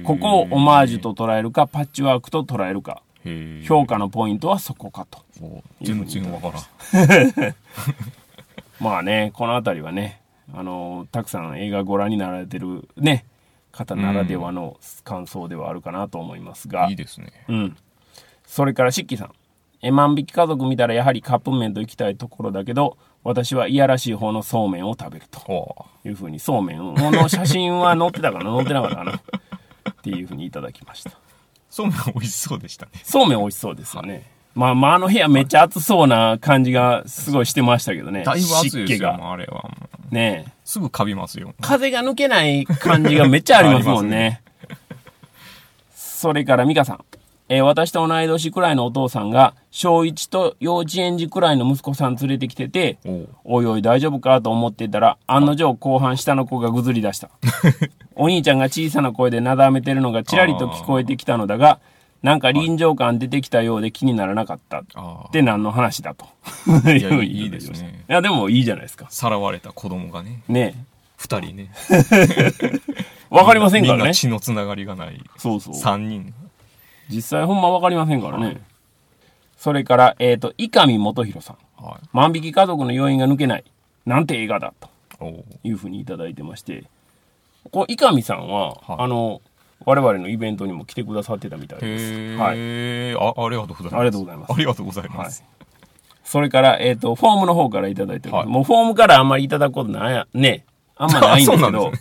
ここをオマージュと捉えるかパッチワークと捉えるか。評価のポイントはそこかと。お全然わからん。まあね、この辺りはね、あのたくさん映画ご覧になられてるね、方ならではの感想ではあるかなと思いますが、いいですね。うん。それからしっきさん。え、万引き家族見たらやはりカップ麺と行きたいところだけど、私はいやらしい方のそうめんを食べるとはいうふうに、そうめんの写真は載ってたかな？載ってなかったかな？っていうふうにいただきました。そうめん美味しそうでしたね。そうめん美味しそうですよね。まあまああの部屋めっちゃ暑そうな感じがすごいしてましたけどね。だいぶ暑いですよ、あれは。ねえ。すぐカビますよ。風が抜けない感じがめっちゃありますもんね。それから美香さん。えー私と同い年くらいのお父さんが、小1と幼稚園児くらいの息子さん連れてきてて、おいおい大丈夫かと思ってたら、案の定後半下の子がぐずり出した。お兄ちゃんが小さな声でなだめてるのがちらりと聞こえてきたのだが、なんか臨場感出てきたようで気にならなかった。っ。て何の話だと。いや、にいいですね。いや、でもいいじゃないですか。さらわれた子供がね、ね二人ね。え わかりませんからねみんな。血のつながりがない。そうそう。三人。実際ほんまわかりませんからね。それから、えっ、と、伊上元弘さん。はい。万引き家族の要因が抜けない。なんて映画だ。というふうにいただいてまして。こう、伊上さんは、はいあの、我々のイベントにも来てくださってたみたいです。へはい。え、あ、ありがとうございます。ありがとうございますありがとうございまはいす。。それから、えっ、と、フォームの方からいただいて。はいもうフォームからあんまりいただくことないや、ね。あんまないんですけどそうなんで、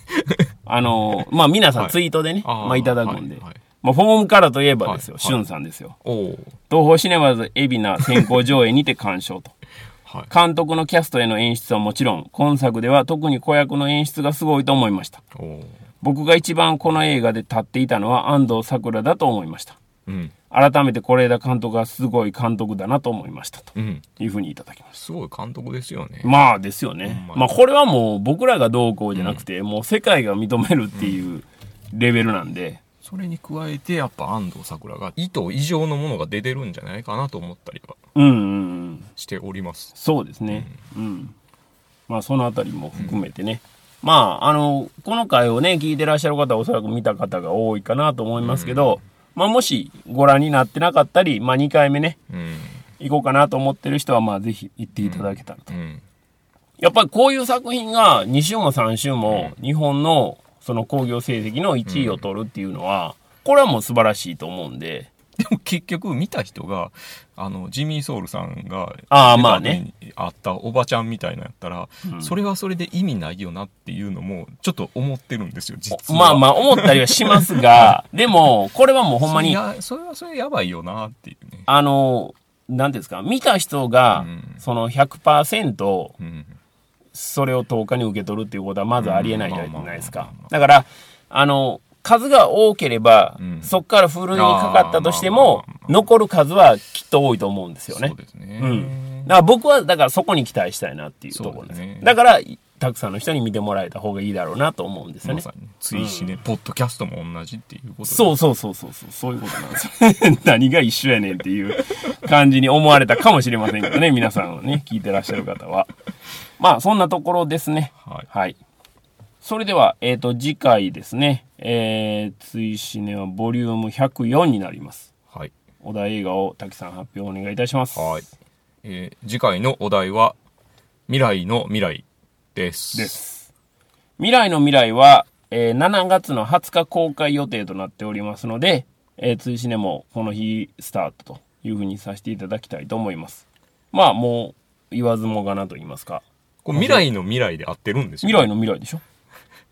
あの、まあ、皆さんはいツイートでね、あーまあ、いただくんで。はいはいまあ、フォームからといえばですよ、はいしゅんさんですよ。東宝シネマズ海老名先行上映にて鑑賞と。はい。監督のキャストへの演出はもちろん、今作では特に子役の演出がすごいと思いました。僕が一番この映画で立っていたのは安藤サクラだと思いました。うん。改めて是枝監督がすごい監督だなと思いました。とうん。いうふうにいただきましすごい監督ですよね。た。まあですよねま。あこれはもう僕らがどうこうじゃなくて、もう世界が認めるっていうレベルなんで、それに加えて、やっぱ安藤サクラが意図以上のものが出てるんじゃないかなと思ったりはうんうんうん。しております。そうですね。うん。まあ、そのあたりも含めてね。まあ、あの、この回をね、聞いてらっしゃる方はおそらく見た方が多いかなと思いますけど、まあ、もしご覧になってなかったり、まあ、2回目ね、うん。行こうかなと思ってる人は、まあ、ぜひ行っていただけたらと。うん。やっぱりこういう作品が2週も3週も日本のその興行成績の1位を取るっていうのは、これはもう素晴らしいと思うんで、でも結局見た人が、あの、ジミー・ソウルさんが、あーまあね。あったおばちゃんみたいなやったら、それはそれで意味ないよなっていうのも、ちょっと思ってるんですよ、実は。まあまあ思ったりはしますが、でも、これはもうほんまに、それやそれはそれやばいよなっていうね。あの、なんていうんですか、見た人がうん、その100%、うん。それを10日に受け取るっていうことはまずありえないじゃないですかだから、あの、数が多ければ、うんそっからフルにかかったとしても残る数はきっと多いと思うんですよねそう。ですね。うん。だから僕は、だからそこに期待したいなっていうところです。ですねだから、たくさんの人に見てもらえた方がいいだろうなと思うんですよねま追試ね、ポッドキャストも同じっていうことでそうそうそうそうそう、そういうことなんですよ。何が一緒やねんっていう感じに思われたかもしれませんけどね、皆さんはね、聞いてらっしゃる方は。まあ、そんなところですね。はい。はい。それでは、えっ、と、次回ですね、えー、追試ねはボリューム104になります。はい。お題映画を滝さん発表お願いいたします。はい。えー次回のお題は、未来の未来です。です。未来の未来は、えー7月の20日公開予定となっておりますので、えー、追試ねもこの日スタートというふうにさせていただきたいと思います。まあもう言わずもがなと言いますか。これ未来の未来で合ってるんですよ。未来の未来でしょ？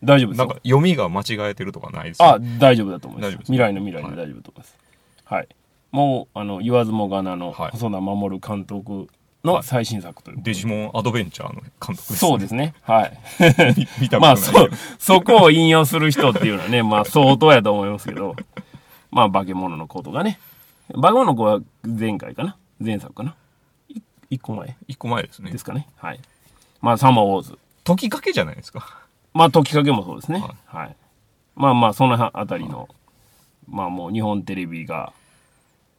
大丈夫ですよなんか読みが間違えてるとかないですよあ、大丈夫だと思います。未来の未来で大丈夫だと思います。はい。もう、あの、言わずもがなのはい細田守監督の最新作ということでデジモンアドベンチャーの監督です、そうですね。はい。見見たまあ、そことないけど。、そこを引用する人っていうのはね、まあ、相当やと思いますけど、まあ、化け物の子とかね。化け物の子は前回かな？前作かな？い一個前？一個前ですねで。すかね。はい。まあ、サマーウォーズ。解きかけじゃないですか。まあ、解きかけもそうですね。はいはい。まあまあ、そのあたりの、まあもう日本テレビが、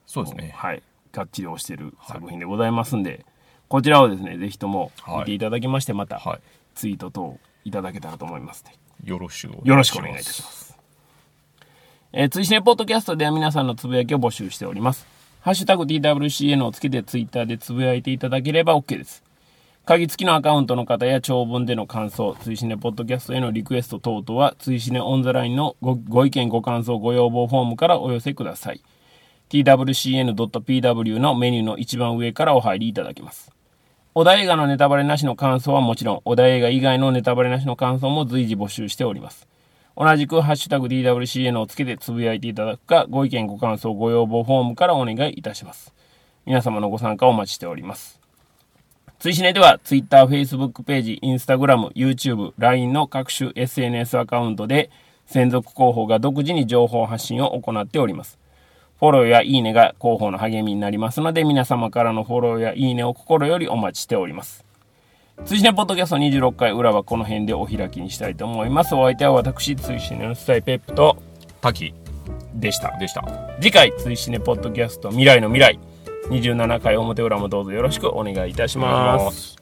そうですね。はい、がっちり推してる作品でございますんで、こちらをですね、ぜひともはい見ていただきまして、またはツイート等いただけたらと思いますね。い。よろしくお願いします。よろしくお願いいたします。えー、追試ねポッドキャストでは皆さんのつぶやきを募集しております。ハッシュタグ TWCN をつけてツイッターでつぶやいていただければ OK です。鍵付きのアカウントの方や長文での感想、追試ねポッドキャストへのリクエスト等々は、追試ねオンザラインのご意見ご感想ご要望フォームからお寄せください。twcn.pw のメニューの一番上からお入りいただけます。小田映画のネタバレなしの感想はもちろん、小田映画以外のネタバレなしの感想も随時募集しております。同じく、ハッシュタグ DWCN をつけてつぶやいていただくか、ご意見ご感想ご要望フォームからお願いいたします。皆様のご参加をお待ちしております。追試ねでは、Twitter、Facebook ページ、Instagram、YouTube、LINE の各種 SNS アカウントで、専属広報が独自に情報発信を行っております。フォローやいいねが広報の励みになりますので、皆様からのフォローやいいねを心よりお待ちしております。追試ねポッドキャスト26回裏はこの辺でお開きにしたいと思います。お相手は私、追試ねのスタイペップと滝でした。でした。次回、追試ねポッドキャスト未来の未来、27回表裏もどうぞよろしくお願いいたしま。す。